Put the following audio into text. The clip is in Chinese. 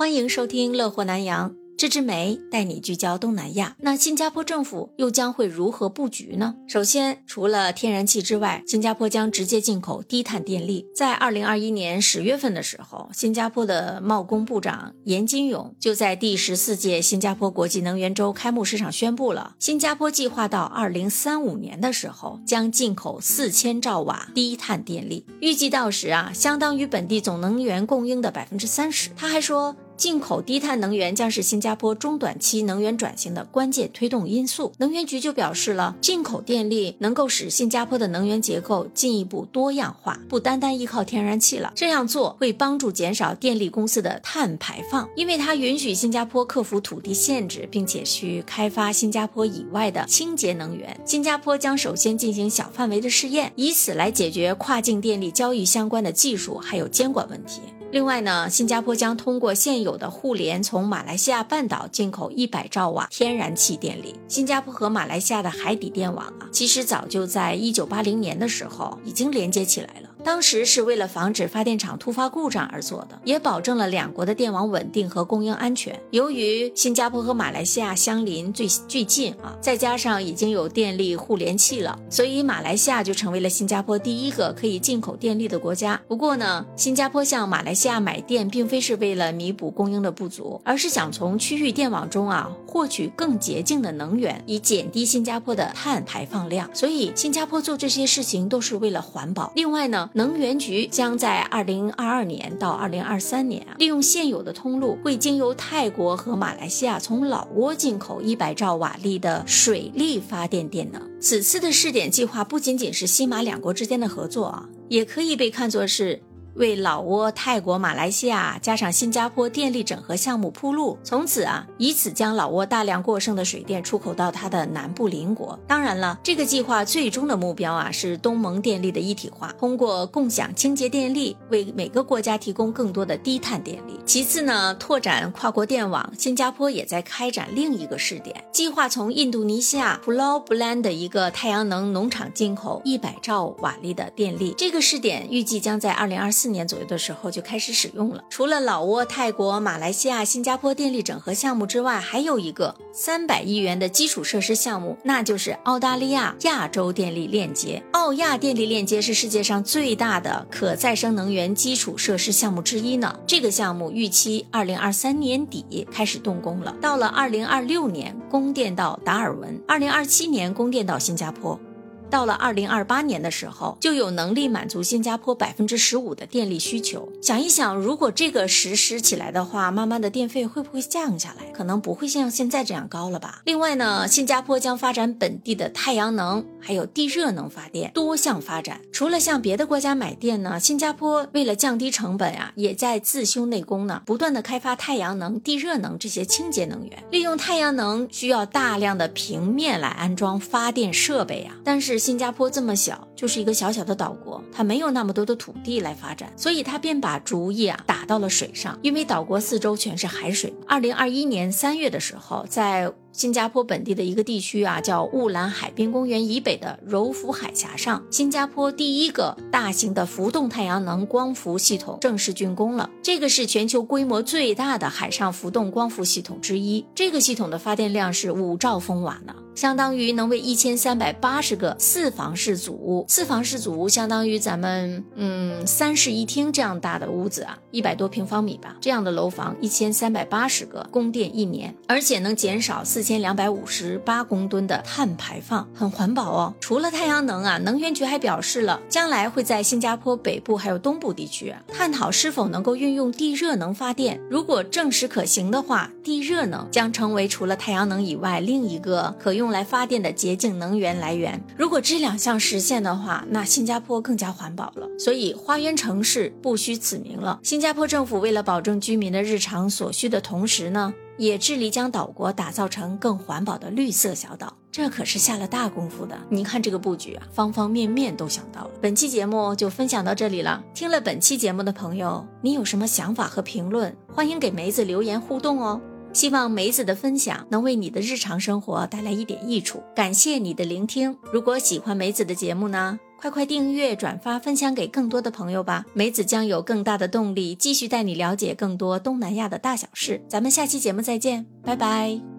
欢迎收听《乐活南洋》。这支梅带你聚焦东南亚，那新加坡政府又将会如何布局呢？首先，除了天然气之外，新加坡将直接进口低碳电力。在二零二一年十月份的时候，新加坡的贸工部长严金勇就在第十四届新加坡国际能源周开幕式上宣布了，新加坡计划到二零三五年的时候将进口四千兆瓦低碳电力，预计到时啊，相当于本地总能源供应的百分之三十。他还说。进口低碳能源将是新加坡中短期能源转型的关键推动因素。能源局就表示了，进口电力能够使新加坡的能源结构进一步多样化，不单单依靠天然气了。这样做会帮助减少电力公司的碳排放，因为它允许新加坡克服土地限制，并且去开发新加坡以外的清洁能源。新加坡将首先进行小范围的试验，以此来解决跨境电力交易相关的技术还有监管问题。另外呢，新加坡将通过现有的互联，从马来西亚半岛进口一百兆瓦天然气电力。新加坡和马来西亚的海底电网啊，其实早就在一九八零年的时候已经连接起来了。当时是为了防止发电厂突发故障而做的，也保证了两国的电网稳定和供应安全。由于新加坡和马来西亚相邻最最近啊，再加上已经有电力互联器了，所以马来西亚就成为了新加坡第一个可以进口电力的国家。不过呢，新加坡向马来西亚买电，并非是为了弥补供应的不足，而是想从区域电网中啊获取更洁净的能源，以减低新加坡的碳排放量。所以新加坡做这些事情都是为了环保。另外呢。能源局将在二零二二年到二零二三年啊，利用现有的通路，会经由泰国和马来西亚从老挝进口一百兆瓦力的水力发电电能。此次的试点计划不仅仅是西马两国之间的合作啊，也可以被看作是。为老挝、泰国、马来西亚加上新加坡电力整合项目铺路，从此啊，以此将老挝大量过剩的水电出口到它的南部邻国。当然了，这个计划最终的目标啊，是东盟电力的一体化，通过共享清洁电力，为每个国家提供更多的低碳电力。其次呢，拓展跨国电网，新加坡也在开展另一个试点计划，从印度尼西亚 Pulau b l a n 的一个太阳能农场进口一百兆瓦力的电力。这个试点预计将在二零二四。四年左右的时候就开始使用了。除了老挝、泰国、马来西亚、新加坡电力整合项目之外，还有一个三百亿元的基础设施项目，那就是澳大利亚亚洲电力链接。澳亚电力链接是世界上最大的可再生能源基础设施项目之一呢。这个项目预期二零二三年底开始动工了，到了二零二六年供电到达尔文，二零二七年供电到新加坡。到了二零二八年的时候，就有能力满足新加坡百分之十五的电力需求。想一想，如果这个实施起来的话，慢慢的电费会不会降下来？可能不会像现在这样高了吧。另外呢，新加坡将发展本地的太阳能，还有地热能发电，多项发展。除了向别的国家买电呢，新加坡为了降低成本啊，也在自修内功呢，不断的开发太阳能、地热能这些清洁能源。利用太阳能需要大量的平面来安装发电设备啊，但是。新加坡这么小，就是一个小小的岛国，它没有那么多的土地来发展，所以他便把主意啊打到了水上，因为岛国四周全是海水。二零二一年三月的时候，在新加坡本地的一个地区啊，叫雾兰海滨公园以北的柔佛海峡上，新加坡第一个大型的浮动太阳能光伏系统正式竣工了。这个是全球规模最大的海上浮动光伏系统之一。这个系统的发电量是五兆风瓦呢，相当于能为一千三百八十个四房式组屋，四房式组屋相当于咱们嗯三室一厅这样大的屋子啊，一百多平方米吧，这样的楼房一千三百八十个供电一年，而且能减少四。四千两百五十八公吨的碳排放，很环保哦。除了太阳能啊，能源局还表示了，将来会在新加坡北部还有东部地区探讨是否能够运用地热能发电。如果证实可行的话，地热能将成为除了太阳能以外另一个可用来发电的洁净能源来源。如果这两项实现的话，那新加坡更加环保了。所以，花园城市不虚此名了。新加坡政府为了。保证居民的日常所需的同时呢？也致力将岛国打造成更环保的绿色小岛，这可是下了大功夫的。你看这个布局啊，方方面面都想到了。本期节目就分享到这里了。听了本期节目的朋友，你有什么想法和评论？欢迎给梅子留言互动哦。希望梅子的分享能为你的日常生活带来一点益处。感谢你的聆听。如果喜欢梅子的节目呢？快快订阅、转发、分享给更多的朋友吧！梅子将有更大的动力继续带你了解更多东南亚的大小事。咱们下期节目再见，拜拜。